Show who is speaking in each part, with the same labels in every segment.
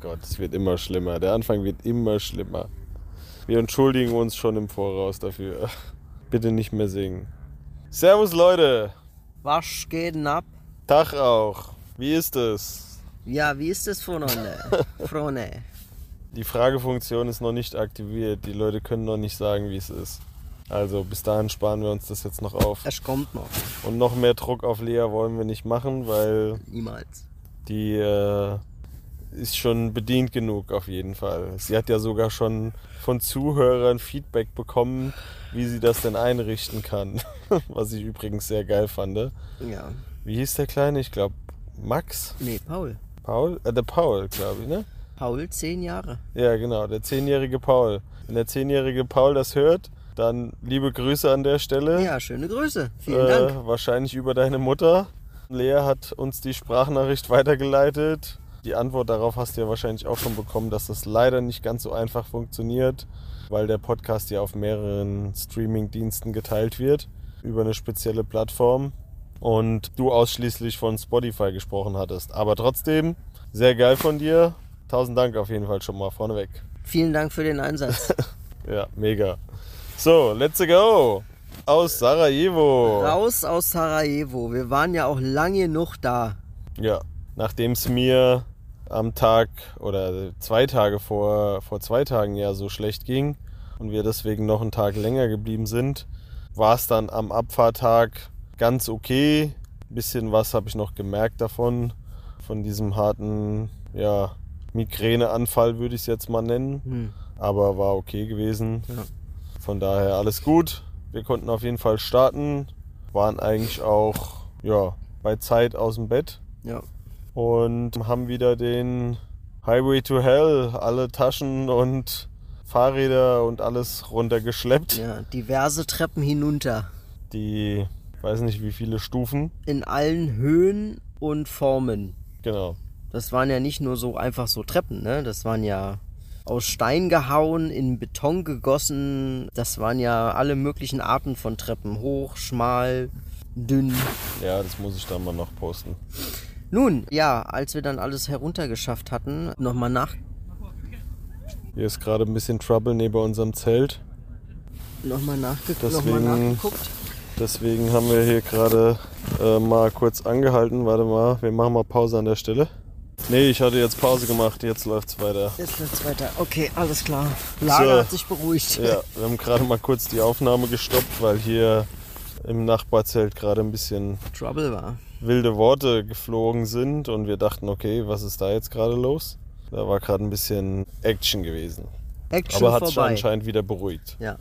Speaker 1: Gott, es wird immer schlimmer. Der Anfang wird immer schlimmer. Wir entschuldigen uns schon im Voraus dafür. Bitte nicht mehr singen. Servus Leute,
Speaker 2: Was geht denn ab?
Speaker 1: Tag auch. Wie ist es?
Speaker 2: Ja, wie ist es, Freunde? Freunde.
Speaker 1: Die Fragefunktion ist noch nicht aktiviert. Die Leute können noch nicht sagen, wie es ist. Also bis dahin sparen wir uns das jetzt noch auf.
Speaker 2: Es kommt noch.
Speaker 1: Und noch mehr Druck auf Lea wollen wir nicht machen, weil
Speaker 2: Niemals.
Speaker 1: die äh, ist schon bedient genug auf jeden Fall. Sie hat ja sogar schon von Zuhörern Feedback bekommen, wie sie das denn einrichten kann. Was ich übrigens sehr geil fand.
Speaker 2: Ja.
Speaker 1: Wie hieß der Kleine? Ich glaube Max?
Speaker 2: Nee, Paul.
Speaker 1: Paul? Äh, der Paul, glaube ich, ne?
Speaker 2: Paul, zehn Jahre.
Speaker 1: Ja, genau, der zehnjährige Paul. Wenn der zehnjährige Paul das hört, dann liebe Grüße an der Stelle.
Speaker 2: Ja, schöne Grüße. Vielen
Speaker 1: äh,
Speaker 2: Dank.
Speaker 1: Wahrscheinlich über deine Mutter. Lea hat uns die Sprachnachricht weitergeleitet. Die Antwort darauf hast du ja wahrscheinlich auch schon bekommen, dass das leider nicht ganz so einfach funktioniert, weil der Podcast ja auf mehreren Streaming-Diensten geteilt wird über eine spezielle Plattform und du ausschließlich von Spotify gesprochen hattest. Aber trotzdem, sehr geil von dir. Tausend Dank auf jeden Fall schon mal vorneweg.
Speaker 2: Vielen Dank für den Einsatz.
Speaker 1: Ja, mega. So, let's go. Aus Sarajevo.
Speaker 2: Raus aus Sarajevo. Wir waren ja auch lange genug da.
Speaker 1: Ja, nachdem es mir am Tag oder zwei Tage vor, vor zwei Tagen ja so schlecht ging und wir deswegen noch einen Tag länger geblieben sind, war es dann am Abfahrtag ganz okay. Ein bisschen was habe ich noch gemerkt davon, von diesem harten ja, Migräneanfall würde ich es jetzt mal nennen,
Speaker 2: Hm.
Speaker 1: aber war okay gewesen.
Speaker 2: Ja.
Speaker 1: Von daher alles gut. Wir konnten auf jeden Fall starten, waren eigentlich auch ja, bei Zeit aus dem Bett
Speaker 2: Ja.
Speaker 1: Und haben wieder den Highway to Hell, alle Taschen und Fahrräder und alles runtergeschleppt.
Speaker 2: ja. Diverse Treppen hinunter.
Speaker 1: Die, weiß nicht wie viele Stufen.
Speaker 2: In allen Höhen und Formen.
Speaker 1: Genau.
Speaker 2: Das waren ja nicht nur so einfach so Treppen, ne? Das waren ja aus Stein gehauen, in Beton gegossen. Das waren ja alle möglichen Arten von Treppen. Hoch, schmal, dünn.
Speaker 1: Ja, das muss ich dann mal noch posten.
Speaker 2: Nun, ja, als wir dann alles heruntergeschafft hatten, nochmal nach,
Speaker 1: Hier ist gerade ein bisschen Trouble neben unserem Zelt.
Speaker 2: noch nachge noch
Speaker 1: Deswegen-
Speaker 2: mal nachgeguckt.
Speaker 1: Deswegen haben wir hier gerade äh, mal kurz angehalten. Warte mal, wir machen mal Pause an der Stelle. Nee, ich hatte jetzt Pause gemacht, jetzt läuft's weiter.
Speaker 2: Jetzt wird's weiter. Okay, alles klar. Lager
Speaker 1: So.
Speaker 2: hat sich beruhigt.
Speaker 1: Ja, wir haben gerade mal kurz die Aufnahme gestoppt, weil hier im Nachbarzelt gerade ein bisschen
Speaker 2: Trouble war.
Speaker 1: Wilde Worte geflogen sind und wir dachten, okay, was ist da jetzt gerade los? Da war gerade ein bisschen Action gewesen.
Speaker 2: Action
Speaker 1: Aber hat sich anscheinend wieder beruhigt.
Speaker 2: Ja.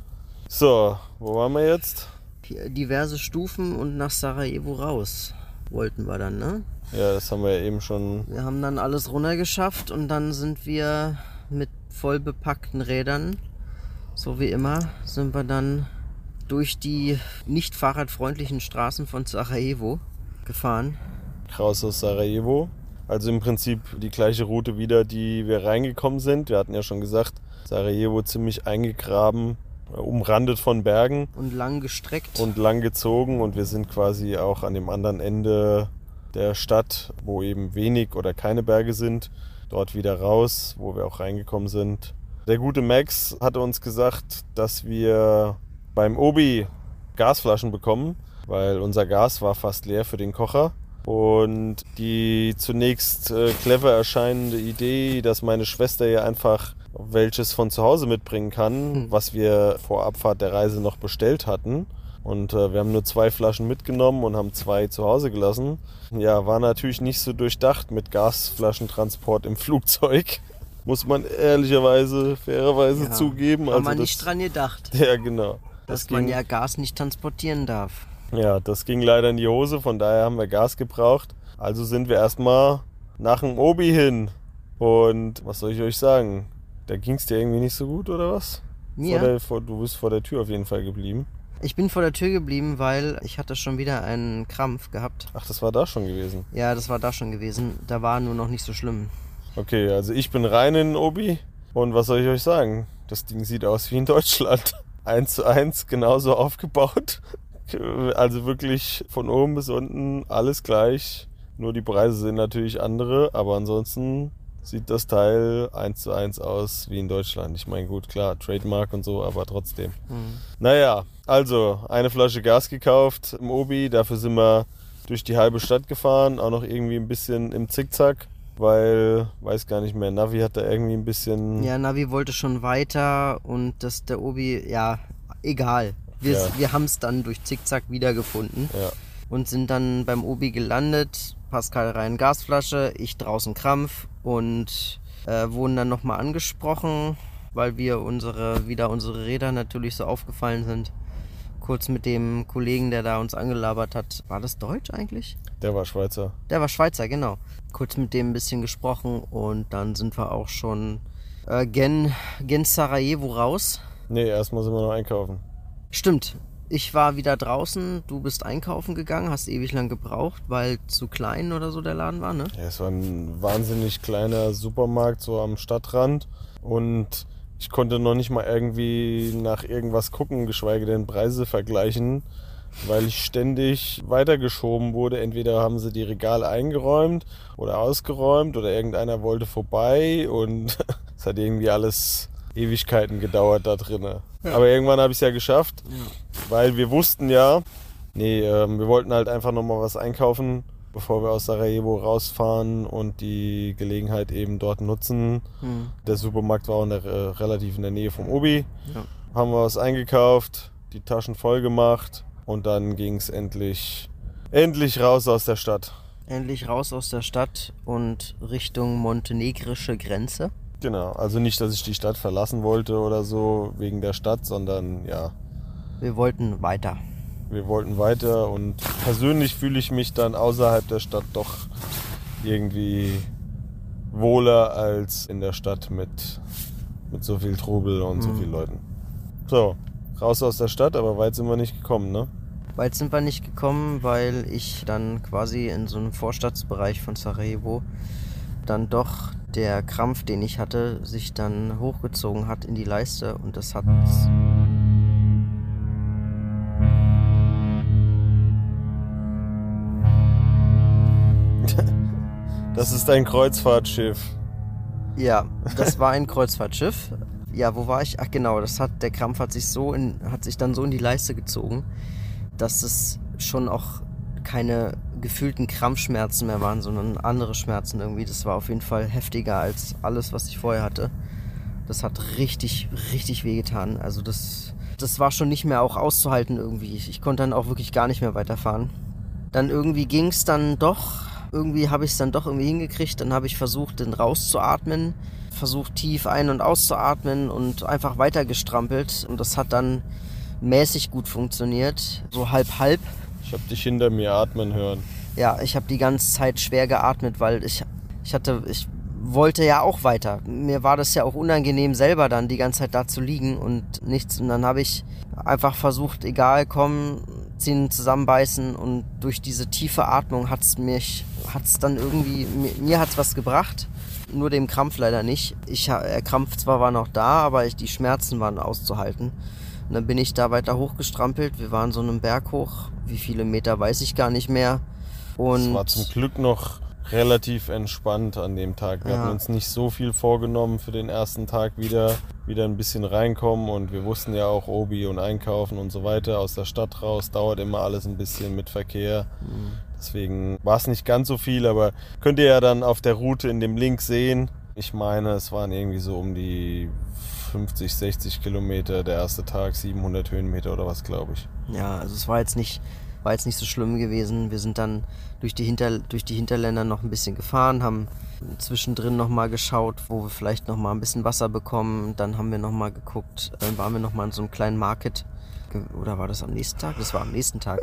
Speaker 1: So, wo waren wir jetzt?
Speaker 2: Diverse Stufen und nach Sarajevo raus wollten wir dann, ne?
Speaker 1: Ja, das haben wir ja eben schon.
Speaker 2: Wir haben dann alles runtergeschafft und dann sind wir mit voll bepackten Rädern, so wie immer, sind wir dann durch die nicht fahrradfreundlichen Straßen von Sarajevo gefahren.
Speaker 1: raus aus Sarajevo. Also im Prinzip die gleiche Route wieder, die wir reingekommen sind. Wir hatten ja schon gesagt, Sarajevo ziemlich eingegraben, äh, umrandet von Bergen
Speaker 2: Und lang gestreckt.
Speaker 1: und lang gezogen und wir sind quasi auch an dem anderen Ende der Stadt, wo eben wenig oder keine Berge sind, dort wieder raus, wo wir auch reingekommen sind. Der gute Max hatte uns gesagt, dass wir beim Obi Gasflaschen bekommen, weil unser Gas war fast leer für den Kocher. Und die zunächst äh, clever erscheinende Idee, dass meine Schwester ja einfach welches von zu Hause mitbringen kann, was wir vor Abfahrt der Reise noch bestellt hatten. Und äh, wir haben nur zwei Flaschen mitgenommen und haben zwei zu Hause gelassen. Ja, war natürlich nicht so durchdacht mit Gasflaschentransport im Flugzeug. Muss man ehrlicherweise, fairerweise
Speaker 2: Ja,
Speaker 1: zugeben.
Speaker 2: Haben
Speaker 1: also
Speaker 2: wir
Speaker 1: das,
Speaker 2: nicht dran gedacht,
Speaker 1: Ja, genau.
Speaker 2: dass
Speaker 1: Das
Speaker 2: man ja Gas nicht transportieren darf.
Speaker 1: Ja, das ging leider in die Hose, von daher haben wir Gas gebraucht. Also sind wir erstmal nach dem Obi hin. Und was soll ich euch sagen? Da ging es dir irgendwie nicht so gut, oder was?
Speaker 2: Mir?
Speaker 1: Vor der, vor, du bist vor der Tür auf jeden Fall geblieben.
Speaker 2: Ich bin vor der Tür geblieben, weil ich hatte schon wieder einen Krampf gehabt.
Speaker 1: Ach, das war da schon gewesen.
Speaker 2: Ja, das war da schon gewesen. Da war nur noch nicht so schlimm.
Speaker 1: Okay, also ich bin rein in Obi. Und was soll ich euch sagen? Das Ding sieht aus wie in Deutschland. Eins zu eins, genauso aufgebaut. Also wirklich von oben bis unten alles gleich. Nur die Preise sind natürlich andere, aber ansonsten sieht das Teil eins zu eins aus wie in Deutschland. Ich meine, gut, klar, Trademark und so, aber trotzdem.
Speaker 2: Mhm.
Speaker 1: Naja, also eine Flasche Gas gekauft im Obi. Dafür sind wir durch die halbe Stadt gefahren. Auch noch irgendwie ein bisschen im Zickzack, weil, weiß gar nicht mehr, Navi hat da irgendwie ein bisschen.
Speaker 2: Ja, Navi wollte schon weiter und das der Obi, ja, egal. Wir,
Speaker 1: Ja.
Speaker 2: wir haben es dann durch Zickzack wiedergefunden
Speaker 1: Ja,
Speaker 2: und sind dann beim Obi gelandet. Pascal rein Gasflasche, ich draußen Krampf und äh, wurden dann nochmal angesprochen, weil wir unsere, wieder unsere Räder natürlich so aufgefallen sind. Kurz mit dem Kollegen, der da uns angelabert hat. War das Deutsch eigentlich?
Speaker 1: der war Schweizer.
Speaker 2: Der war Schweizer, genau. Kurz mit dem ein bisschen gesprochen und dann sind wir auch schon äh, gen, gen Sarajevo raus.
Speaker 1: Nee, erstmal sind wir noch einkaufen.
Speaker 2: Stimmt. Ich war wieder draußen, du bist einkaufen gegangen, hast ewig lang gebraucht, weil zu klein oder so der Laden war, ne?
Speaker 1: Ja, es war ein wahnsinnig kleiner Supermarkt so am Stadtrand und ich konnte noch nicht mal irgendwie nach irgendwas gucken, geschweige denn Preise vergleichen, weil ich ständig weitergeschoben wurde. Entweder haben sie die Regale eingeräumt oder ausgeräumt oder irgendeiner wollte vorbei und es hat irgendwie alles Ewigkeiten gedauert da drinnen. Aber irgendwann habe ich es ja geschafft, weil wir wussten ja, nee, ähm, wir wollten halt einfach nochmal was einkaufen, bevor wir aus Sarajevo rausfahren und die Gelegenheit eben dort nutzen.
Speaker 2: Hm.
Speaker 1: Der Supermarkt war auch in der, äh, relativ in der Nähe vom Obi.
Speaker 2: Ja.
Speaker 1: Haben wir was eingekauft, die Taschen voll gemacht und dann ging es endlich, endlich raus aus der Stadt.
Speaker 2: Endlich raus aus der Stadt und Richtung montenegrische Grenze.
Speaker 1: Genau, also nicht, dass ich die Stadt verlassen wollte oder so wegen der Stadt, sondern ja,
Speaker 2: Wir wollten weiter.
Speaker 1: wir wollten weiter und persönlich fühle ich mich dann außerhalb der Stadt doch irgendwie wohler als in der Stadt mit, mit so viel Trubel und so
Speaker 2: Mhm.
Speaker 1: vielen Leuten. So, raus aus der Stadt, aber weit sind wir nicht gekommen, ne?
Speaker 2: Weit sind wir nicht gekommen, weil ich dann quasi in so einem Vorstadtsbereich von Sarajevo dann doch der Krampf, den ich hatte, sich dann hochgezogen hat in die Leiste und das hat
Speaker 1: Das ist ein Kreuzfahrtschiff.
Speaker 2: ja, das war ein Kreuzfahrtschiff. Ja, wo war ich? Ach genau, das hat der Krampf hat sich so in, hat sich dann so in die Leiste gezogen, dass es schon auch keine gefühlten Krampfschmerzen mehr waren, sondern andere Schmerzen irgendwie. Das war auf jeden Fall heftiger als alles, was ich vorher hatte. Das hat richtig, richtig wehgetan. Also das, das war schon nicht mehr auch auszuhalten irgendwie. Ich, ich konnte dann auch wirklich gar nicht mehr weiterfahren. Dann irgendwie ging es dann doch. Irgendwie habe ich es dann doch irgendwie hingekriegt. Dann habe ich versucht, den rauszuatmen. Versucht tief ein- und auszuatmen und einfach weiter gestrampelt. Und das hat dann mäßig gut funktioniert. So halb halb.
Speaker 1: Ich habe dich hinter mir atmen hören.
Speaker 2: Ja, ich habe die ganze Zeit schwer geatmet, weil ich, ich hatte, ich wollte ja auch weiter. Mir war das ja auch unangenehm, selber dann die ganze Zeit da zu liegen und nichts. Und dann habe ich einfach versucht, egal, komm, Zähne zusammenbeißen und durch diese tiefe Atmung hat's mich, hat's dann irgendwie, mir, mir hat's was gebracht. Nur dem Krampf leider nicht. Ich, der Krampf zwar war noch da, aber ich, die Schmerzen waren auszuhalten. Und dann bin ich da weiter hochgestrampelt. Wir waren so einen Berg hoch. Wie viele Meter weiß ich gar nicht mehr. Und
Speaker 1: Es war zum Glück noch relativ entspannt an dem Tag. Wir
Speaker 2: Ja.
Speaker 1: hatten uns nicht so viel vorgenommen für den ersten Tag wieder, wieder ein bisschen reinkommen und wir wussten ja auch Obi und Einkaufen und so weiter aus der Stadt raus dauert immer alles ein bisschen mit Verkehr. Deswegen war es nicht ganz so viel, aber könnt ihr ja dann auf der Route in dem Link sehen. Ich meine, es waren irgendwie so um die 50, 60 Kilometer der erste Tag, 700 Höhenmeter oder was, glaube ich.
Speaker 2: Ja, also es war jetzt nicht, war jetzt nicht so schlimm gewesen. Wir sind dann durch die, Hinter, durch die Hinterländer noch ein bisschen gefahren, haben zwischendrin nochmal geschaut, wo wir vielleicht nochmal ein bisschen Wasser bekommen. Dann haben wir nochmal geguckt, dann waren wir nochmal in so einem kleinen Market. Oder war das am nächsten Tag? Das war am nächsten Tag.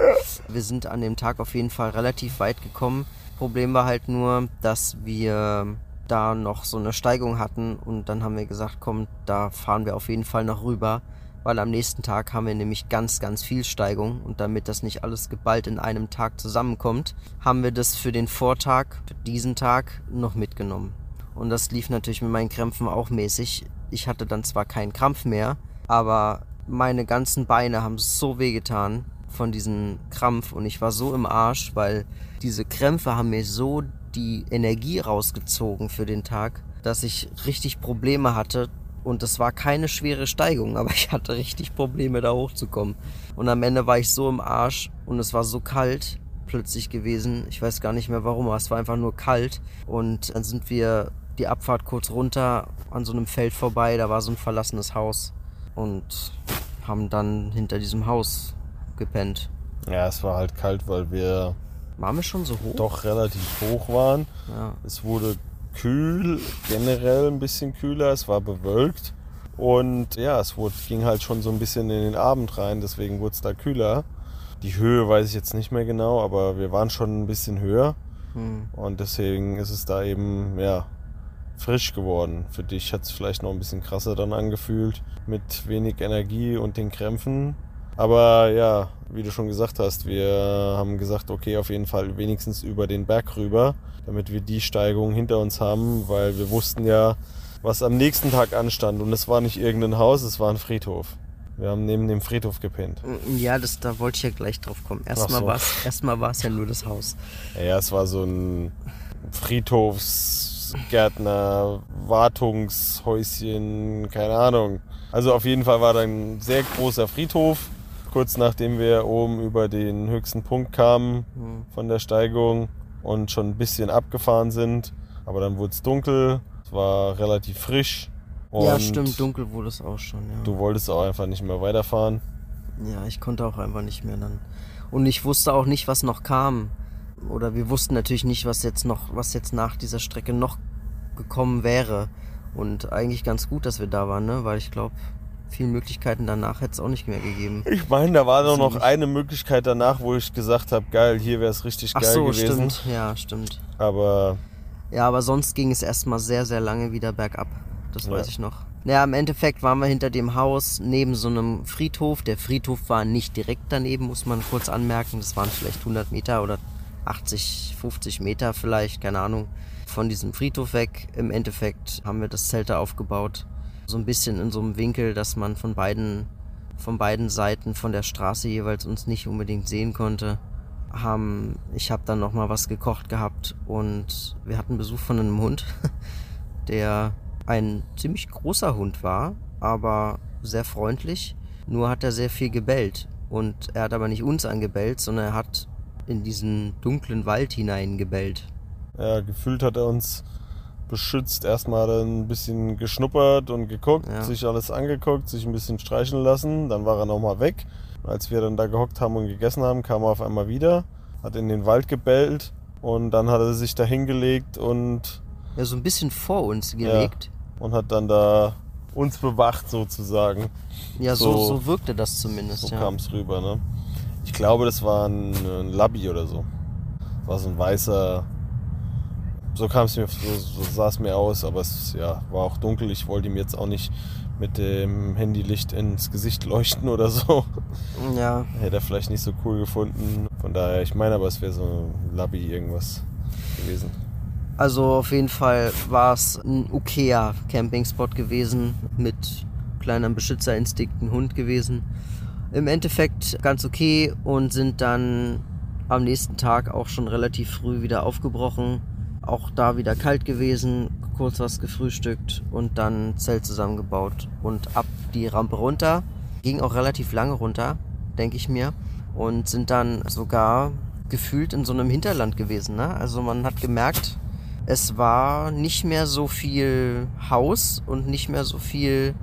Speaker 2: Wir sind an dem Tag auf jeden Fall relativ weit gekommen. Problem war halt nur, dass wir da noch so eine Steigung hatten und dann haben wir gesagt, komm, da fahren wir auf jeden Fall noch rüber, weil am nächsten Tag haben wir nämlich ganz, ganz viel Steigung und damit das nicht alles geballt in einem Tag zusammenkommt, haben wir das für den Vortag, für diesen Tag noch mitgenommen. Und das lief natürlich mit meinen Krämpfen auch mäßig. Ich hatte dann zwar keinen Krampf mehr, aber meine ganzen Beine haben so wehgetan von diesem Krampf und ich war so im Arsch, weil diese Krämpfe haben mir so die Energie rausgezogen für den Tag, dass ich richtig Probleme hatte. Und es war keine schwere Steigung, aber ich hatte richtig Probleme, da hochzukommen. Und am Ende war ich so im Arsch und es war so kalt plötzlich gewesen. Ich weiß gar nicht mehr warum, aber es war einfach nur kalt. Und dann sind wir die Abfahrt kurz runter an so einem Feld vorbei. Da war so ein verlassenes Haus und haben dann hinter diesem Haus gepennt.
Speaker 1: Ja, es war halt kalt, weil wir
Speaker 2: waren wir schon so hoch?
Speaker 1: Doch relativ hoch waren. Ja. Es wurde kühl, generell ein bisschen kühler, es war bewölkt. Und ja, es wurde, ging halt schon so ein bisschen in den Abend rein, deswegen wurde es da kühler. Die Höhe weiß ich jetzt nicht mehr genau, aber wir waren schon ein bisschen höher. Hm. Und deswegen ist es da eben, ja, frisch geworden. Für dich hat es vielleicht noch ein bisschen krasser dann angefühlt, mit wenig Energie und den Krämpfen. Aber ja, wie du schon gesagt hast, wir haben gesagt, okay, auf jeden Fall wenigstens über den Berg rüber, damit wir die Steigung hinter uns haben, weil wir wussten ja, was am nächsten Tag anstand. Und es war nicht irgendein Haus, es war ein Friedhof. Wir haben neben dem Friedhof gepennt.
Speaker 2: Ja, das, da wollte ich ja gleich drauf kommen. Erstmal so. war es ja nur das Haus.
Speaker 1: Ja, es war so ein Friedhofsgärtner, Wartungshäuschen, keine Ahnung. Also auf jeden Fall war da ein sehr großer Friedhof kurz nachdem wir oben über den höchsten Punkt kamen mhm. von der Steigung und schon ein bisschen abgefahren sind. Aber dann wurde es dunkel, es war relativ frisch.
Speaker 2: ja, stimmt, dunkel wurde es auch schon. Ja.
Speaker 1: Du wolltest auch einfach nicht mehr weiterfahren.
Speaker 2: Ja, ich konnte auch einfach nicht mehr dann. Und ich wusste auch nicht, was noch kam. Oder wir wussten natürlich nicht, was jetzt noch, was jetzt nach dieser Strecke noch gekommen wäre. Und eigentlich ganz gut, dass wir da waren, ne? Weil ich glaube, viele Möglichkeiten danach hätte es auch nicht mehr gegeben.
Speaker 1: Ich meine, da war doch noch eine Möglichkeit danach, wo ich gesagt habe, geil, hier wäre es richtig Ach geil so, gewesen.
Speaker 2: Stimmt. Ja, stimmt.
Speaker 1: Aber.
Speaker 2: Ja, aber sonst ging es erstmal sehr, sehr lange wieder bergab. Das ja. weiß ich noch. Naja, im Endeffekt waren wir hinter dem Haus neben so einem Friedhof. Der Friedhof war nicht direkt daneben, muss man kurz anmerken. Das waren vielleicht 100 Meter oder 80, 50 Meter vielleicht, keine Ahnung, von diesem Friedhof weg. Im Endeffekt haben wir das Zelt da aufgebaut so ein bisschen in so einem Winkel, dass man von beiden, von beiden Seiten von der Straße jeweils uns nicht unbedingt sehen konnte. Haben, ich habe dann noch mal was gekocht gehabt und wir hatten Besuch von einem Hund, der ein ziemlich großer Hund war, aber sehr freundlich. Nur hat er sehr viel gebellt und er hat aber nicht uns angebellt, sondern er hat in diesen dunklen Wald hinein gebellt.
Speaker 1: Ja, gefühlt hat er uns beschützt, erstmal ein bisschen geschnuppert und geguckt, ja. sich alles angeguckt, sich ein bisschen streichen lassen. Dann war er nochmal weg. Und als wir dann da gehockt haben und gegessen haben, kam er auf einmal wieder, hat in den Wald gebellt und dann hat er sich da hingelegt und.
Speaker 2: Ja, so ein bisschen vor uns gelegt.
Speaker 1: Ja, und hat dann da uns bewacht sozusagen.
Speaker 2: Ja, so, so, so wirkte das zumindest.
Speaker 1: So
Speaker 2: ja.
Speaker 1: kam es rüber, ne? Ich glaube, das war ein, ein Labby oder so. Das war so ein weißer so kam es mir, so, so sah es mir aus, aber es ja, war auch dunkel. Ich wollte ihm jetzt auch nicht mit dem Handylicht ins Gesicht leuchten oder so.
Speaker 2: Ja.
Speaker 1: Hätte er vielleicht nicht so cool gefunden. Von daher, ich meine aber, es wäre so ein Labby irgendwas gewesen.
Speaker 2: Also auf jeden Fall war es ein okayer Campingspot gewesen mit kleinem Beschützerinstinkten Hund gewesen. Im Endeffekt ganz okay und sind dann am nächsten Tag auch schon relativ früh wieder aufgebrochen auch da wieder kalt gewesen, kurz was gefrühstückt und dann Zelt zusammengebaut und ab die Rampe runter. Ging auch relativ lange runter, denke ich mir. Und sind dann sogar gefühlt in so einem Hinterland gewesen. Ne? Also man hat gemerkt, es war nicht mehr so viel Haus und nicht mehr so viel.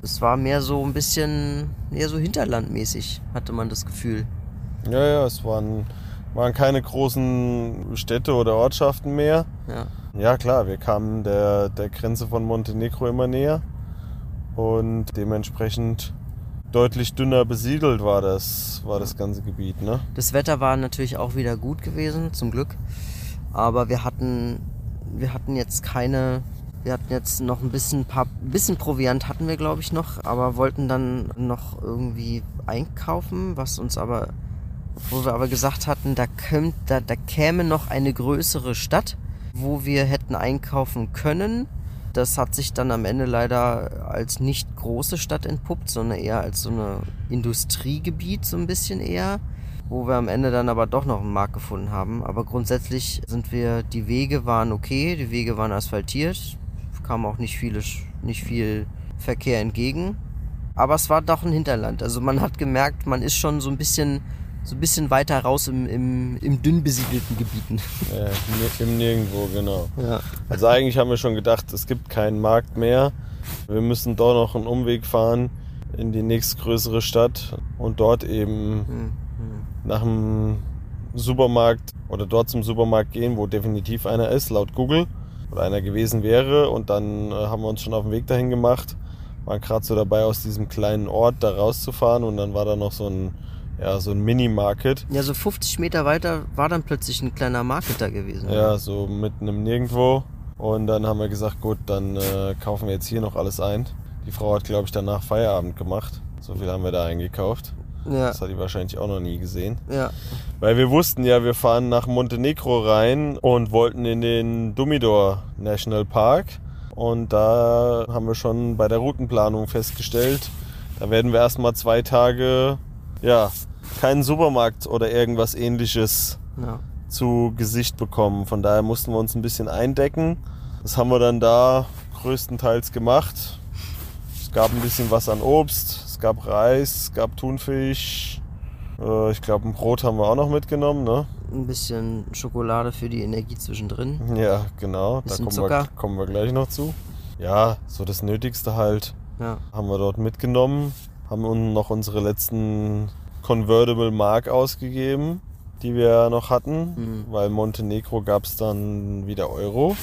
Speaker 2: Es war mehr so ein bisschen, eher so hinterlandmäßig, hatte man das Gefühl.
Speaker 1: Ja, ja, es waren waren keine großen Städte oder Ortschaften mehr.
Speaker 2: Ja,
Speaker 1: ja klar, wir kamen der, der Grenze von Montenegro immer näher und dementsprechend deutlich dünner besiedelt war das, war das ganze Gebiet. Ne?
Speaker 2: Das Wetter war natürlich auch wieder gut gewesen, zum Glück. Aber wir hatten wir hatten jetzt keine, wir hatten jetzt noch ein bisschen, paar, bisschen Proviant hatten wir glaube ich noch, aber wollten dann noch irgendwie einkaufen, was uns aber, wo wir aber gesagt hatten, da, könnt, da, da käme noch eine größere Stadt, wo wir hätten einkaufen können. Das hat sich dann am Ende leider als nicht große Stadt entpuppt, sondern eher als so eine Industriegebiet so ein bisschen eher wo wir am Ende dann aber doch noch einen Markt gefunden haben. Aber grundsätzlich sind wir, die Wege waren okay, die Wege waren asphaltiert, kam auch nicht, viele, nicht viel Verkehr entgegen. Aber es war doch ein Hinterland. Also man hat gemerkt, man ist schon so ein bisschen, so ein bisschen weiter raus im, im, im dünn besiedelten Gebieten.
Speaker 1: Ja, im Nirgendwo, genau.
Speaker 2: Ja.
Speaker 1: Also eigentlich haben wir schon gedacht, es gibt keinen Markt mehr. Wir müssen doch noch einen Umweg fahren in die nächstgrößere Stadt und dort eben hm nach dem Supermarkt oder dort zum Supermarkt gehen, wo definitiv einer ist, laut Google, oder einer gewesen wäre. Und dann äh, haben wir uns schon auf den Weg dahin gemacht. Waren gerade so dabei, aus diesem kleinen Ort da rauszufahren. Und dann war da noch so ein, ja, so ein Mini-Market.
Speaker 2: Ja, so 50 Meter weiter war dann plötzlich ein kleiner Market da gewesen.
Speaker 1: Ja, so mitten im Nirgendwo. Und dann haben wir gesagt, gut, dann äh, kaufen wir jetzt hier noch alles ein. Die Frau hat, glaube ich, danach Feierabend gemacht. So viel haben wir da eingekauft. Ja. Das hat die wahrscheinlich auch noch nie gesehen.
Speaker 2: Ja.
Speaker 1: Weil wir wussten ja, wir fahren nach Montenegro rein und wollten in den Dumidor National Park. Und da haben wir schon bei der Routenplanung festgestellt, da werden wir erstmal zwei Tage, ja, keinen Supermarkt oder irgendwas ähnliches ja. zu Gesicht bekommen. Von daher mussten wir uns ein bisschen eindecken. Das haben wir dann da größtenteils gemacht. Es gab ein bisschen was an Obst, gab Reis, es gab Thunfisch. Äh, ich glaube, ein Brot haben wir auch noch mitgenommen, ne?
Speaker 2: Ein bisschen Schokolade für die Energie zwischendrin.
Speaker 1: Ja, genau. Da kommen wir, kommen wir gleich noch zu. Ja, so das Nötigste halt.
Speaker 2: Ja.
Speaker 1: Haben wir dort mitgenommen. Haben noch unsere letzten Convertible Mark ausgegeben, die wir noch hatten. Mhm. Weil Montenegro gab es dann wieder Euro.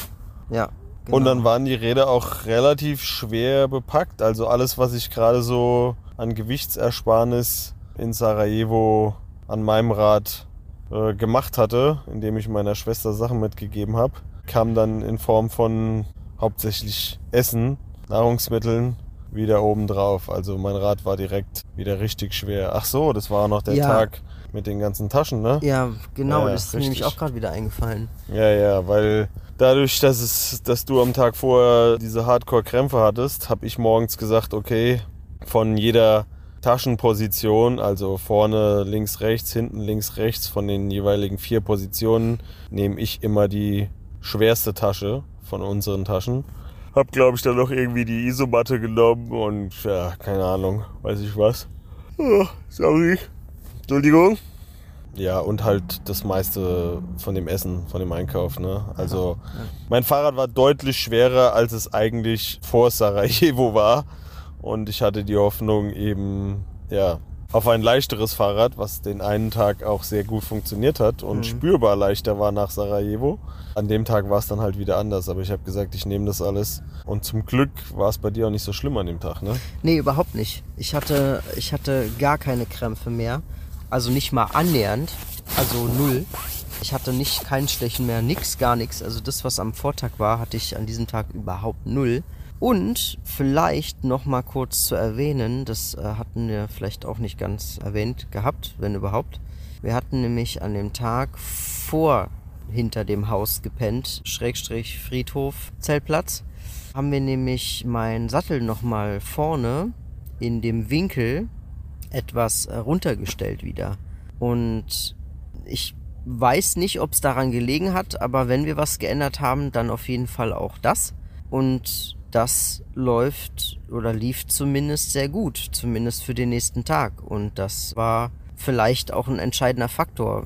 Speaker 2: Ja.
Speaker 1: Genau. Und dann waren die Räder auch relativ schwer bepackt. Also alles, was ich gerade so an Gewichtsersparnis in Sarajevo an meinem Rad äh, gemacht hatte, indem ich meiner Schwester Sachen mitgegeben habe, kam dann in Form von hauptsächlich Essen, Nahrungsmitteln wieder oben drauf. Also mein Rad war direkt wieder richtig schwer. Ach so, das war noch der ja. Tag mit den ganzen Taschen, ne?
Speaker 2: Ja, genau, ja, das ist richtig. nämlich auch gerade wieder eingefallen.
Speaker 1: Ja, ja, weil dadurch, dass es, dass du am Tag vorher diese Hardcore-Krämpfe hattest, habe ich morgens gesagt, okay, von jeder Taschenposition, also vorne links, rechts, hinten links, rechts, von den jeweiligen vier Positionen nehme ich immer die schwerste Tasche von unseren Taschen. Hab, glaube ich, dann noch irgendwie die Isomatte genommen und ja, keine Ahnung, weiß ich was. Oh, sorry. Entschuldigung. Ja, und halt das meiste von dem Essen, von dem Einkauf. Ne? Also mein Fahrrad war deutlich schwerer, als es eigentlich vor Sarajevo war. Und ich hatte die Hoffnung eben, ja, auf ein leichteres Fahrrad, was den einen Tag auch sehr gut funktioniert hat und mhm. spürbar leichter war nach Sarajevo. An dem Tag war es dann halt wieder anders, aber ich habe gesagt, ich nehme das alles. Und zum Glück war es bei dir auch nicht so schlimm an dem Tag, ne?
Speaker 2: Nee, überhaupt nicht. Ich hatte, ich hatte gar keine Krämpfe mehr. Also nicht mal annähernd. Also null. Ich hatte nicht keinen Stechen mehr, nix, gar nichts. Also das, was am Vortag war, hatte ich an diesem Tag überhaupt null. Und vielleicht noch mal kurz zu erwähnen, das äh, hatten wir vielleicht auch nicht ganz erwähnt gehabt, wenn überhaupt. Wir hatten nämlich an dem Tag vor hinter dem Haus gepennt, Schrägstrich Friedhof, Zeltplatz. Haben wir nämlich meinen Sattel noch mal vorne in dem Winkel etwas äh, runtergestellt wieder. Und ich weiß nicht, ob es daran gelegen hat, aber wenn wir was geändert haben, dann auf jeden Fall auch das. Und das läuft oder lief zumindest sehr gut, zumindest für den nächsten Tag. Und das war vielleicht auch ein entscheidender Faktor.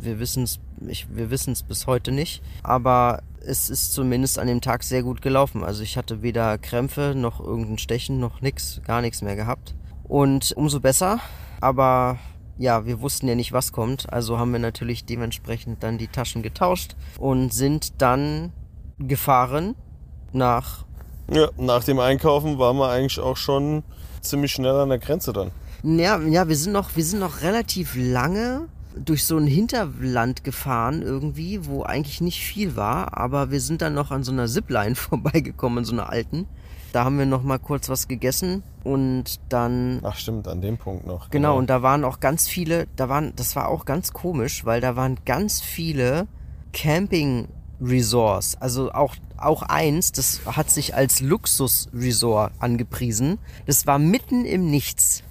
Speaker 2: Wir wissen es wir wissen es bis heute nicht, aber es ist zumindest an dem Tag sehr gut gelaufen. Also ich hatte weder Krämpfe noch irgendein Stechen noch nix, gar nichts mehr gehabt. Und umso besser, aber ja, wir wussten ja nicht, was kommt, also haben wir natürlich dementsprechend dann die Taschen getauscht und sind dann gefahren nach
Speaker 1: ja, nach dem Einkaufen waren wir eigentlich auch schon ziemlich schnell an der Grenze dann.
Speaker 2: Ja, ja, wir sind noch, wir sind noch relativ lange durch so ein Hinterland gefahren irgendwie, wo eigentlich nicht viel war, aber wir sind dann noch an so einer Zipline vorbeigekommen, so einer alten. Da haben wir noch mal kurz was gegessen und dann
Speaker 1: Ach stimmt, an dem Punkt noch.
Speaker 2: Genau, und da waren auch ganz viele, da waren, das war auch ganz komisch, weil da waren ganz viele Camping Resorts. Also auch, auch eins, das hat sich als Luxus-Resort angepriesen. Das war mitten im Nichts.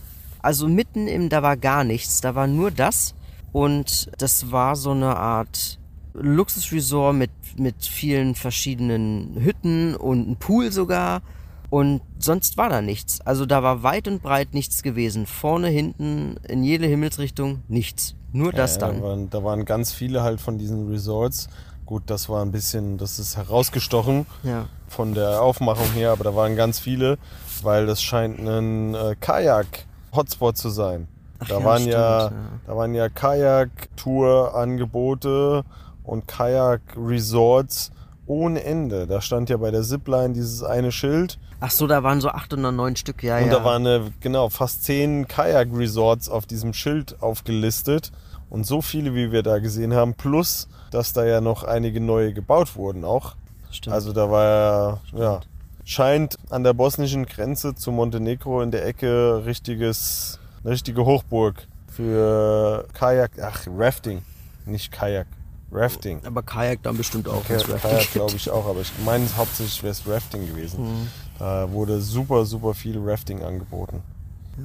Speaker 2: Also mitten im, da war gar nichts, da war nur das. Und das war so eine Art Luxusresort mit, mit vielen verschiedenen Hütten und ein Pool sogar. Und sonst war da nichts. Also da war weit und breit nichts gewesen. Vorne, hinten, in jede Himmelsrichtung nichts. Nur das
Speaker 1: ja,
Speaker 2: dann.
Speaker 1: Da waren, da waren ganz viele halt von diesen Resorts. Gut, das war ein bisschen, das ist herausgestochen
Speaker 2: Ja.
Speaker 1: von der Aufmachung her, aber da waren ganz viele, weil das scheint ein äh, Kajak-Hotspot zu sein. da
Speaker 2: ja,
Speaker 1: waren
Speaker 2: stimmt,
Speaker 1: ja,
Speaker 2: ja.
Speaker 1: da waren ja Kajak-Tour-Angebote und Kajak-Resorts ohne Ende. Da stand ja bei der Zipline dieses eine Schild
Speaker 2: Ach so, da waren so acht oder neun Stück, ja,
Speaker 1: und
Speaker 2: ja.
Speaker 1: da waren eine, genau fast zehn Kajak-Resorts auf diesem Schild aufgelistet und so viele, wie wir da gesehen haben, plus dass da ja noch einige neue gebaut wurden auch.
Speaker 2: Stimmt.
Speaker 1: Also da war ja, ja, scheint an der bosnischen Grenze zu Montenegro in der Ecke richtiges, eine richtige Hochburg für Kajak, ach, Rafting, nicht Kajak, Rafting.
Speaker 2: aber Kajak dann bestimmt auch. Rafting
Speaker 1: Kajak glaube ich auch, aber ich meine hauptsächlich wäre es Rafting gewesen.
Speaker 2: Mhm.
Speaker 1: Da wurde super, super viel Rafting angeboten.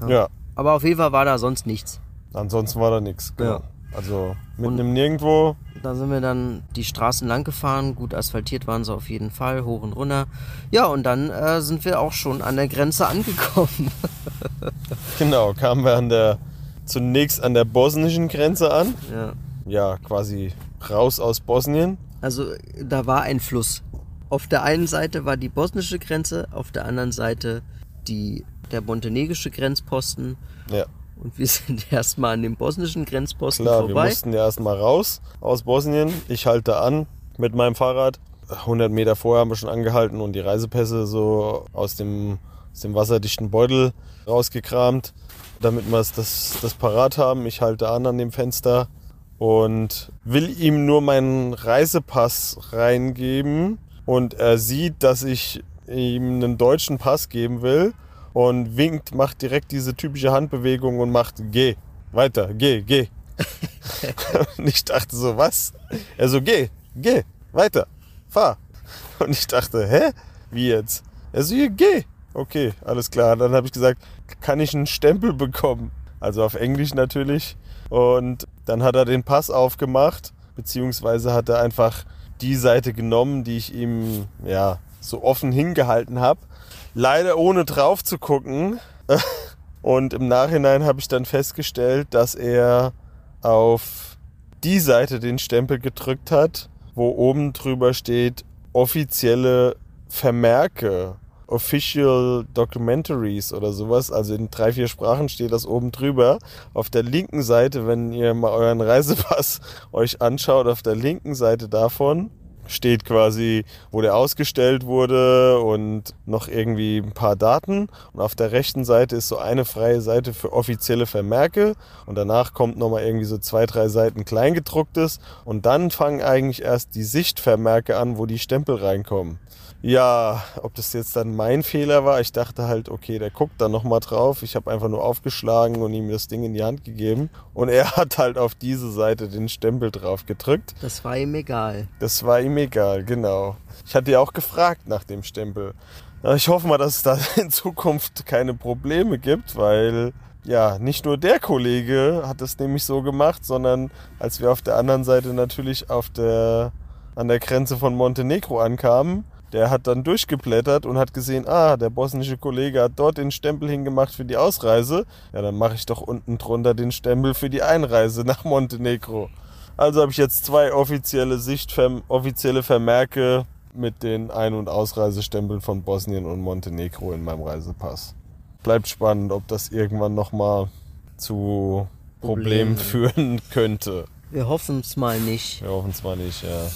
Speaker 1: Ja,
Speaker 2: Aber auf jeden Fall war da sonst nichts.
Speaker 1: ansonsten war da nichts. Genau.
Speaker 2: Ja.
Speaker 1: Also mitten im Nirgendwo.
Speaker 2: Da sind wir dann die Straßen lang gefahren, gut asphaltiert waren sie auf jeden Fall, hoch und runter. Ja, und dann äh, sind wir auch schon an der Grenze angekommen.
Speaker 1: Genau, kamen wir an der, zunächst an der bosnischen Grenze an.
Speaker 2: ja.
Speaker 1: Ja, quasi raus aus Bosnien.
Speaker 2: Also da war ein Fluss. Auf der einen Seite war die bosnische Grenze, auf der anderen Seite die, der montenegrische Grenzposten.
Speaker 1: Ja,
Speaker 2: Und wir sind erstmal an dem bosnischen Grenzposten
Speaker 1: klar, wir
Speaker 2: vorbei.
Speaker 1: mussten ja erstmal raus aus Bosnien. Ich halte an mit meinem Fahrrad. 100 Meter vorher haben wir schon angehalten und die Reisepässe so aus dem, aus dem wasserdichten Beutel rausgekramt, damit wir das, das parat haben. Ich halte an an dem Fenster und will ihm nur meinen Reisepass reingeben und er sieht, dass ich ihm einen deutschen Pass geben will und winkt, macht direkt diese typische Handbewegung und macht geh, weiter, geh, geh. und ich dachte so, was? Er so, geh, geh, weiter, fahr. Und ich dachte, hä? Wie jetzt? Er so, hier, geh. Okay, alles klar. Dann habe ich gesagt, kann ich einen Stempel bekommen? Also auf Englisch natürlich. Und dann hat er den Pass aufgemacht, beziehungsweise hat er einfach die Seite genommen, die ich ihm ja so offen hingehalten habe. Leider ohne drauf zu gucken. Und im Nachhinein habe ich dann festgestellt, dass er auf die Seite den Stempel gedrückt hat, wo oben drüber steht offizielle Vermerke, Official Documentaries oder sowas. Also in drei, vier Sprachen steht das oben drüber. Auf der linken Seite, wenn ihr mal euren Reisepass euch anschaut, auf der linken Seite davon steht quasi, wo der ausgestellt wurde und noch irgendwie ein paar Daten. Und auf der rechten Seite ist so eine freie Seite für offizielle Vermerke. Und danach kommt nochmal irgendwie so zwei, drei Seiten Kleingedrucktes. Und dann fangen eigentlich erst die Sichtvermerke an, wo die Stempel reinkommen. Ja, ob das jetzt dann mein Fehler war, ich dachte halt, okay, der guckt da nochmal drauf. Ich habe einfach nur aufgeschlagen und ihm das Ding in die Hand gegeben. Und er hat halt auf diese Seite den Stempel drauf gedrückt.
Speaker 2: Das war ihm egal.
Speaker 1: Das war ihm egal, genau. Ich hatte ja auch gefragt nach dem Stempel. Ich hoffe mal, dass es da in Zukunft keine Probleme gibt, weil ja, nicht nur der Kollege hat es nämlich so gemacht, sondern als wir auf der anderen Seite natürlich auf der, an der Grenze von Montenegro ankamen, der hat dann durchgeblättert und hat gesehen, ah, der bosnische Kollege hat dort den Stempel hingemacht für die Ausreise. Ja, dann mache ich doch unten drunter den Stempel für die Einreise nach Montenegro. Also habe ich jetzt zwei offizielle Sichtverm offizielle Vermerke mit den Ein- und Ausreisestempeln von Bosnien und Montenegro in meinem Reisepass. Bleibt spannend, ob das irgendwann nochmal zu Problemen
Speaker 2: Probleme.
Speaker 1: führen könnte.
Speaker 2: Wir hoffen es mal nicht.
Speaker 1: Wir hoffen es mal nicht, ja.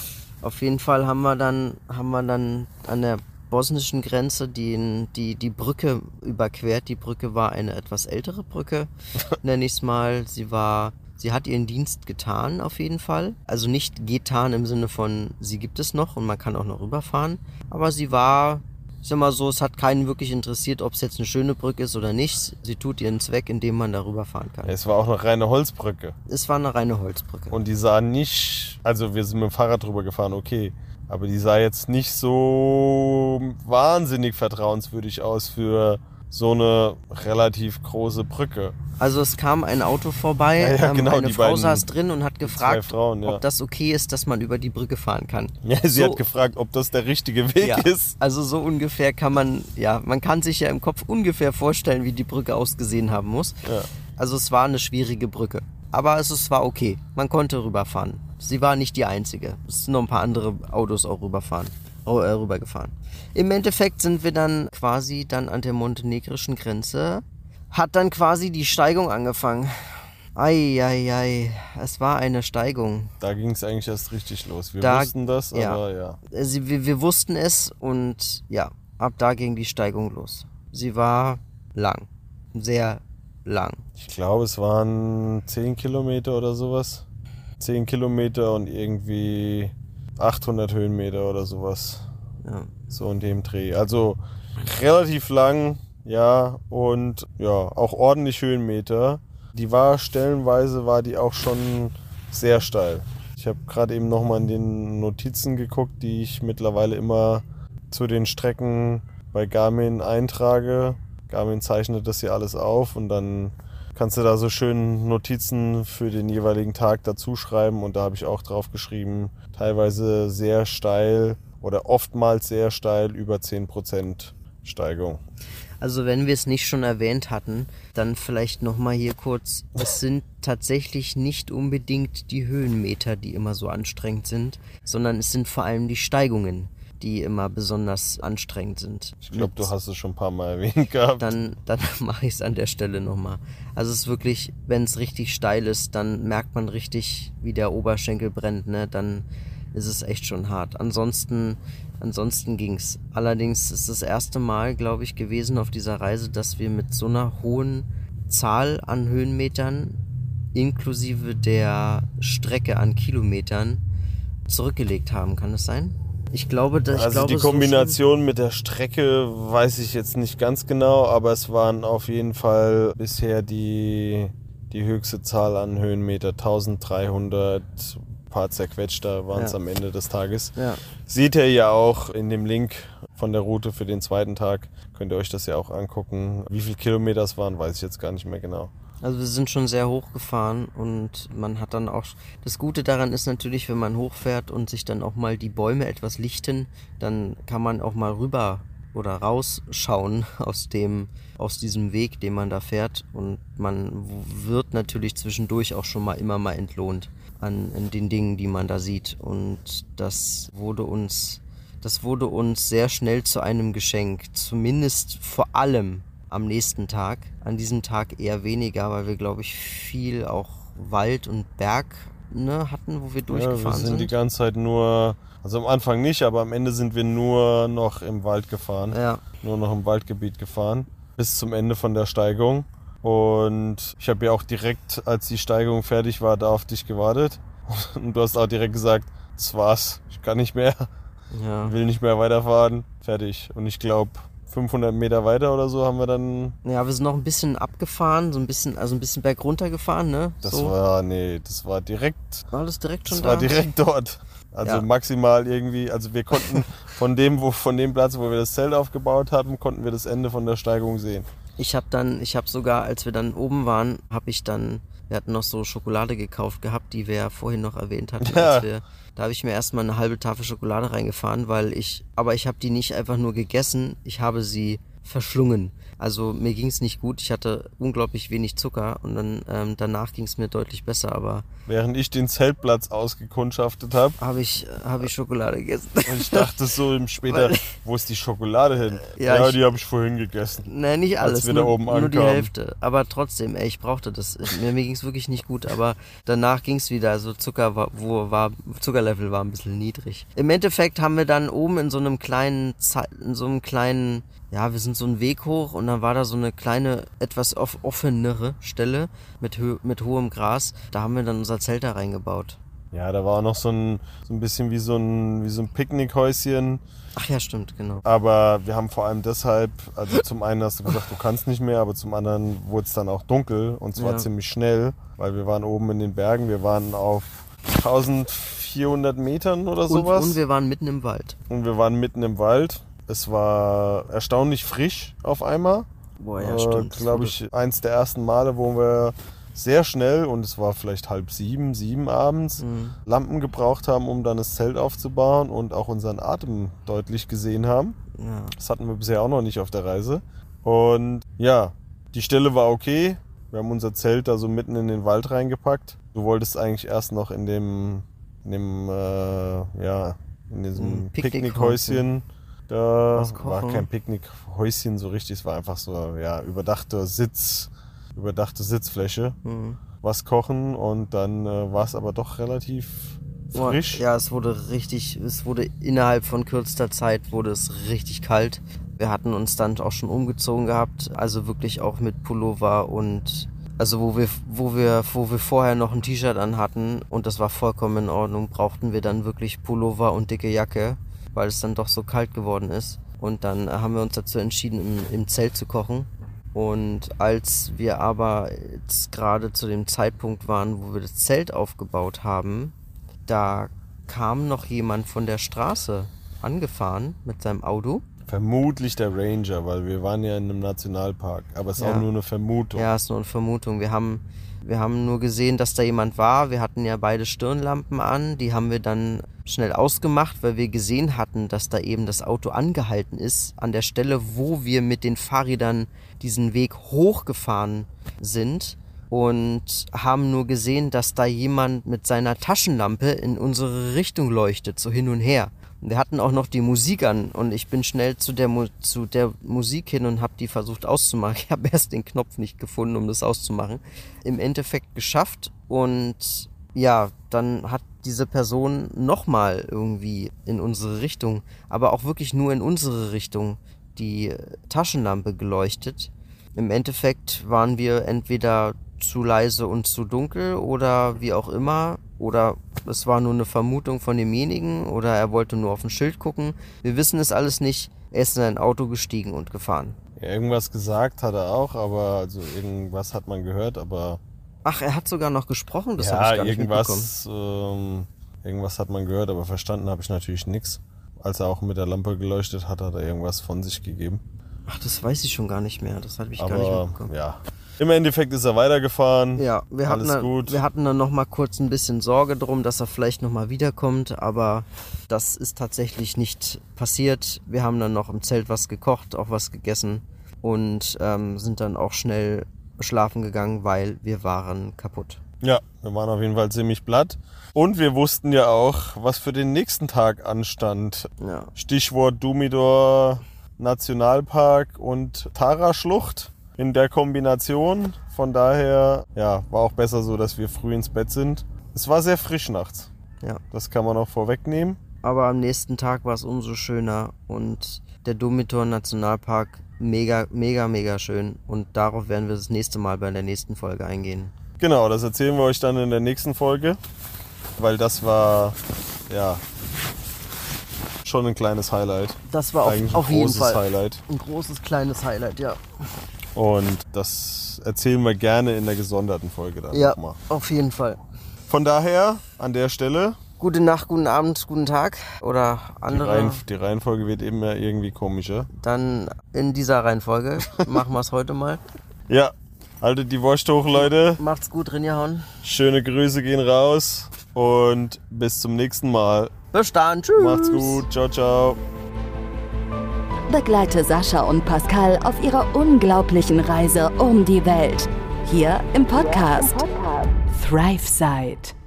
Speaker 2: Auf jeden Fall haben wir dann, haben wir dann an der bosnischen Grenze die, die, die Brücke überquert. Die Brücke war eine etwas ältere Brücke, nenne ich es mal. Sie war Sie hat ihren Dienst getan, auf jeden Fall. Also nicht getan im Sinne von, sie gibt es noch und man kann auch noch rüberfahren. Aber sie war, ich sag mal so, es hat keinen wirklich interessiert, ob es jetzt eine schöne Brücke ist oder nicht. Sie tut ihren Zweck, indem man da rüberfahren kann.
Speaker 1: Es war auch eine reine Holzbrücke.
Speaker 2: Es war eine reine Holzbrücke.
Speaker 1: Und die sah nicht, also wir sind mit dem Fahrrad drüber gefahren, okay. Aber die sah jetzt nicht so wahnsinnig vertrauenswürdig aus für so eine relativ große Brücke.
Speaker 2: Also es kam ein Auto vorbei,
Speaker 1: Ja, ja,
Speaker 2: ähm,
Speaker 1: genau,
Speaker 2: eine
Speaker 1: die
Speaker 2: Frau saß drin und hat gefragt,
Speaker 1: Frauen, ja.
Speaker 2: ob das okay ist, dass man über die Brücke fahren kann.
Speaker 1: Ja, sie
Speaker 2: So-
Speaker 1: hat gefragt, ob das der richtige Weg ist.
Speaker 2: also so ungefähr kann man, ja, man kann sich ja im Kopf ungefähr vorstellen, wie die Brücke ausgesehen haben muss. Also es war eine schwierige Brücke. Aber es, es war okay. Man konnte rüberfahren. Sie war nicht die einzige. Es sind noch ein paar andere Autos auch rüberfahren, äh, rübergefahren. Im Endeffekt sind wir dann quasi dann an der montenegrischen Grenze. Hat dann quasi die Steigung angefangen. Eieiei, es war eine Steigung.
Speaker 1: Da ging es eigentlich erst richtig los. Wir
Speaker 2: Da-
Speaker 1: wussten das,
Speaker 2: ja.
Speaker 1: aber ja.
Speaker 2: Sie, wir, wir wussten es und ja, ab da ging die Steigung los. Sie war lang, sehr lang.
Speaker 1: Ich glaube, es waren 10 Kilometer oder sowas. 10 Kilometer und irgendwie 800 Höhenmeter oder sowas.
Speaker 2: Ja.
Speaker 1: So in dem Dreh. Also relativ lang, ja, und ja, auch ordentlich Höhenmeter. Die war stellenweise, war die auch schon sehr steil. Ich habe gerade eben nochmal in den Notizen geguckt, die ich mittlerweile immer zu den Strecken bei Garmin eintrage. Garmin zeichnet das hier alles auf und dann kannst du da so schön Notizen für den jeweiligen Tag dazu schreiben und da habe ich auch drauf geschrieben, teilweise sehr steil oder oftmals sehr steil über 10% Steigung.
Speaker 2: Also wenn wir es nicht schon erwähnt hatten, dann vielleicht nochmal hier kurz. Es sind tatsächlich nicht unbedingt die Höhenmeter, die immer so anstrengend sind, sondern es sind vor allem die Steigungen, die immer besonders anstrengend sind.
Speaker 1: Ich glaube, du hast es schon ein paar Mal erwähnt gehabt.
Speaker 2: dann, dann mache ich es an der Stelle nochmal. Also es ist wirklich, wenn es richtig steil ist, dann merkt man richtig, wie der Oberschenkel brennt, ne? Dann ist es echt schon hart. Ansonsten, ansonsten ging's. Allerdings ist das erste Mal, glaube ich, gewesen auf dieser Reise, dass wir mit so einer hohen Zahl an Höhenmetern inklusive der Strecke an Kilometern zurückgelegt haben. Kann es sein? Ich glaube, dass
Speaker 1: Also
Speaker 2: glaube,
Speaker 1: die
Speaker 2: so
Speaker 1: Kombination mit der Strecke weiß ich jetzt nicht ganz genau, aber es waren auf jeden Fall bisher die, die höchste Zahl an Höhenmeter. 1300, paar zerquetschter waren es
Speaker 2: Ja.
Speaker 1: am Ende des Tages.
Speaker 2: Ja.
Speaker 1: Seht ihr ja auch in dem Link von der Route für den zweiten Tag. Könnt ihr euch das ja auch angucken. Wie viele Kilometer es waren, weiß ich jetzt gar nicht mehr genau.
Speaker 2: Also wir sind schon sehr hoch gefahren und man hat dann auch das Gute daran ist natürlich, wenn man hochfährt und sich dann auch mal die Bäume etwas lichten, dann kann man auch mal rüber oder rausschauen aus dem aus diesem Weg, den man da fährt. Und man wird natürlich zwischendurch auch schon mal immer mal entlohnt an, an den Dingen, die man da sieht. Und das wurde uns das wurde uns sehr schnell zu einem Geschenk, zumindest vor allem am nächsten Tag. An diesem Tag eher weniger, weil wir, glaube ich, viel auch Wald und Berg ne, hatten, wo wir
Speaker 1: Ja, wir
Speaker 2: durchgefahren
Speaker 1: sind die
Speaker 2: sind.
Speaker 1: ganze Zeit nur, also am Anfang nicht, aber am Ende sind wir nur noch im Wald gefahren.
Speaker 2: Ja,
Speaker 1: nur noch im Waldgebiet gefahren, bis zum Ende von der Steigung. Und ich habe ja auch direkt, als die Steigung fertig war, da auf dich gewartet. Und du hast auch direkt gesagt, das war's, ich kann nicht mehr,
Speaker 2: ja.
Speaker 1: will nicht mehr weiterfahren, fertig. Und ich glaube, 500 Meter weiter oder so haben wir dann,
Speaker 2: Ja, wir sind noch ein bisschen abgefahren, so ein bisschen, also ein bisschen berg runter gefahren, ne?
Speaker 1: das
Speaker 2: so.
Speaker 1: war, nee, das war direkt,
Speaker 2: war das direkt schon
Speaker 1: das
Speaker 2: da?
Speaker 1: war direkt dort. Also
Speaker 2: Ja.
Speaker 1: maximal irgendwie, also wir konnten von dem, wo, von dem Platz, wo wir das Zelt aufgebaut haben, konnten wir das Ende von der Steigung sehen.
Speaker 2: Ich habe dann, ich habe sogar, als wir dann oben waren, habe ich dann, wir hatten noch so Schokolade gekauft gehabt, die wir ja vorhin noch erwähnt hatten.
Speaker 1: Ja.
Speaker 2: Wir, da habe ich mir erstmal eine halbe Tafel Schokolade reingefahren, weil ich, aber ich habe die nicht einfach nur gegessen, ich habe sie verschlungen. Also mir ging es nicht gut, ich hatte unglaublich wenig Zucker und dann ähm, danach ging es mir deutlich besser, aber
Speaker 1: Während ich den Zeltplatz ausgekundschaftet habe,
Speaker 2: habe ich, habe ich Schokolade gegessen.
Speaker 1: Und ich dachte so im später,
Speaker 2: Weil-
Speaker 1: wo ist die Schokolade hin?
Speaker 2: Ja,
Speaker 1: Ja,
Speaker 2: ich-
Speaker 1: die habe ich vorhin gegessen.
Speaker 2: Nein, nicht
Speaker 1: Als
Speaker 2: alles,
Speaker 1: wir da
Speaker 2: nur,
Speaker 1: oben
Speaker 2: nur die. Hälfte. Aber trotzdem, ey, ich brauchte das. Mir, mir ging es wirklich nicht gut, aber danach ging es wieder. Also Zucker war, wo war, Zuckerlevel war ein bisschen niedrig. Im Endeffekt haben wir dann oben in so einem kleinen, in so einem kleinen, ja, wir sind so einen Weg hoch und dann war da so eine kleine, etwas off offenere Stelle mit, hö mit hohem Gras. Da haben wir dann unser Zelt da reingebaut.
Speaker 1: Ja, da war auch noch so ein, so ein bisschen wie so ein, wie so ein Picknickhäuschen.
Speaker 2: Ach ja, stimmt, genau.
Speaker 1: Aber wir haben vor allem deshalb, also zum einen hast du gesagt, du kannst nicht mehr, aber zum anderen wurde es dann auch dunkel und zwar
Speaker 2: Ja.
Speaker 1: ziemlich schnell, weil wir waren oben in den Bergen, wir waren auf 1400 Metern oder
Speaker 2: Und,
Speaker 1: sowas
Speaker 2: und wir waren mitten im Wald.
Speaker 1: und wir waren mitten im Wald. Es war erstaunlich frisch auf einmal.
Speaker 2: Boah,
Speaker 1: äh, Glaube ich, eins der ersten Male, wo wir sehr schnell, und es war vielleicht halb sieben, sieben abends,
Speaker 2: Mhm.
Speaker 1: Lampen gebraucht haben, um dann das Zelt aufzubauen und auch unseren Atem deutlich gesehen haben.
Speaker 2: Ja.
Speaker 1: Das hatten wir bisher auch noch nicht auf der Reise. Und ja, die Stelle war okay. Wir haben unser Zelt da so mitten in den Wald reingepackt. Du wolltest eigentlich erst noch in dem, in dem äh, ja, in diesem
Speaker 2: Ein Picknickhäuschen.
Speaker 1: Picknickhäuschen. Da war kein Picknickhäuschen so richtig, es war einfach so, ja, überdachte Sitz, überdachte Sitzfläche.
Speaker 2: Mhm.
Speaker 1: Was kochen und dann äh, war es aber doch relativ frisch.
Speaker 2: Ja, es wurde richtig, es wurde innerhalb von kürzester Zeit wurde es richtig kalt. Wir hatten uns dann auch schon umgezogen gehabt, also wirklich auch mit Pullover und also wo wir, wo wir, wo wir vorher noch ein T-Shirt an hatten und das war vollkommen in Ordnung, brauchten wir dann wirklich Pullover und dicke Jacke, weil es dann doch so kalt geworden ist. Und dann haben wir uns dazu entschieden, im, im Zelt zu kochen. Und als wir aber jetzt gerade zu dem Zeitpunkt waren, wo wir das Zelt aufgebaut haben, da kam noch jemand von der Straße angefahren mit seinem Auto.
Speaker 1: Vermutlich der Ranger, weil wir waren ja in einem Nationalpark. Aber es ist
Speaker 2: Ja.
Speaker 1: auch nur eine Vermutung.
Speaker 2: Ja, ist nur eine Vermutung. Wir haben, wir haben nur gesehen, dass da jemand war. Wir hatten ja beide Stirnlampen an. Die haben wir dann schnell ausgemacht, weil wir gesehen hatten, dass da eben das Auto angehalten ist. An der Stelle, wo wir mit den Fahrrädern diesen Weg hochgefahren sind. Und haben nur gesehen, dass da jemand mit seiner Taschenlampe in unsere Richtung leuchtet, so hin und her. Wir hatten auch noch die Musik an und ich bin schnell zu der, Mu zu der Musik hin und habe die versucht auszumachen. Ich habe erst den Knopf nicht gefunden, um das auszumachen. Im Endeffekt geschafft und ja, dann hat diese Person nochmal irgendwie in unsere Richtung, aber auch wirklich nur in unsere Richtung, die Taschenlampe geleuchtet. Im Endeffekt waren wir entweder zu leise und zu dunkel oder wie auch immer. Oder es war nur eine Vermutung von demjenigen oder er wollte nur auf ein Schild gucken. Wir wissen es alles nicht. Er ist in ein Auto gestiegen und gefahren.
Speaker 1: Irgendwas gesagt hat er auch, aber also irgendwas hat man gehört, aber
Speaker 2: Ach, er hat sogar noch gesprochen, das habe
Speaker 1: ja,
Speaker 2: ich gar nicht
Speaker 1: irgendwas, ähm, irgendwas hat man gehört, aber verstanden habe ich natürlich nichts. Als er auch mit der Lampe geleuchtet hat, hat er irgendwas von sich gegeben.
Speaker 2: Ach, das weiß ich schon gar nicht mehr. Das habe ich gar nicht
Speaker 1: Aber
Speaker 2: mitbekommen.
Speaker 1: ja, im Endeffekt ist er weitergefahren.
Speaker 2: Ja, wir hatten,
Speaker 1: Alles
Speaker 2: dann,
Speaker 1: gut.
Speaker 2: wir hatten dann noch mal kurz ein bisschen Sorge drum, dass er vielleicht noch mal wiederkommt, aber das ist tatsächlich nicht passiert. Wir haben dann noch im Zelt was gekocht, auch was gegessen und ähm, sind dann auch schnell schlafen gegangen, weil wir waren kaputt.
Speaker 1: Ja, wir waren auf jeden Fall ziemlich platt. Und wir wussten ja auch, was für den nächsten Tag anstand.
Speaker 2: Ja,
Speaker 1: Stichwort Dumidor Nationalpark und Tara-Schlucht in der Kombination. Von daher, ja, war auch besser so, dass wir früh ins Bett sind. Es war sehr frisch nachts.
Speaker 2: ja.
Speaker 1: Das kann man auch vorwegnehmen.
Speaker 2: Aber am nächsten Tag war es umso schöner und der Domitor Nationalpark mega, mega, mega schön. Und darauf werden wir das nächste Mal bei der nächsten Folge eingehen.
Speaker 1: Genau, das erzählen wir euch dann in der nächsten Folge. Weil das war, ja, schon ein kleines Highlight.
Speaker 2: Das war auf,
Speaker 1: Eigentlich ein
Speaker 2: auf jeden
Speaker 1: großes
Speaker 2: Fall
Speaker 1: Highlight.
Speaker 2: ein großes, kleines Highlight, ja.
Speaker 1: Und das erzählen wir gerne in der gesonderten Folge dann
Speaker 2: Ja,
Speaker 1: nochmal.
Speaker 2: auf jeden Fall.
Speaker 1: Von daher, an der Stelle,
Speaker 2: Gute Nacht, guten Abend, guten Tag oder
Speaker 1: die,
Speaker 2: andere.
Speaker 1: Reihen, die Reihenfolge wird immer irgendwie komischer.
Speaker 2: Dann in dieser Reihenfolge machen wir es heute mal.
Speaker 1: Ja, haltet die Wurst hoch, Leute.
Speaker 2: Macht's gut, Rinjahauen.
Speaker 1: Schöne Grüße gehen raus und bis zum nächsten Mal.
Speaker 2: Bis dann, tschüss.
Speaker 1: Macht's gut, ciao, ciao.
Speaker 3: Begleite Sascha und Pascal auf ihrer unglaublichen Reise um die Welt. Hier im Podcast ThriveSide.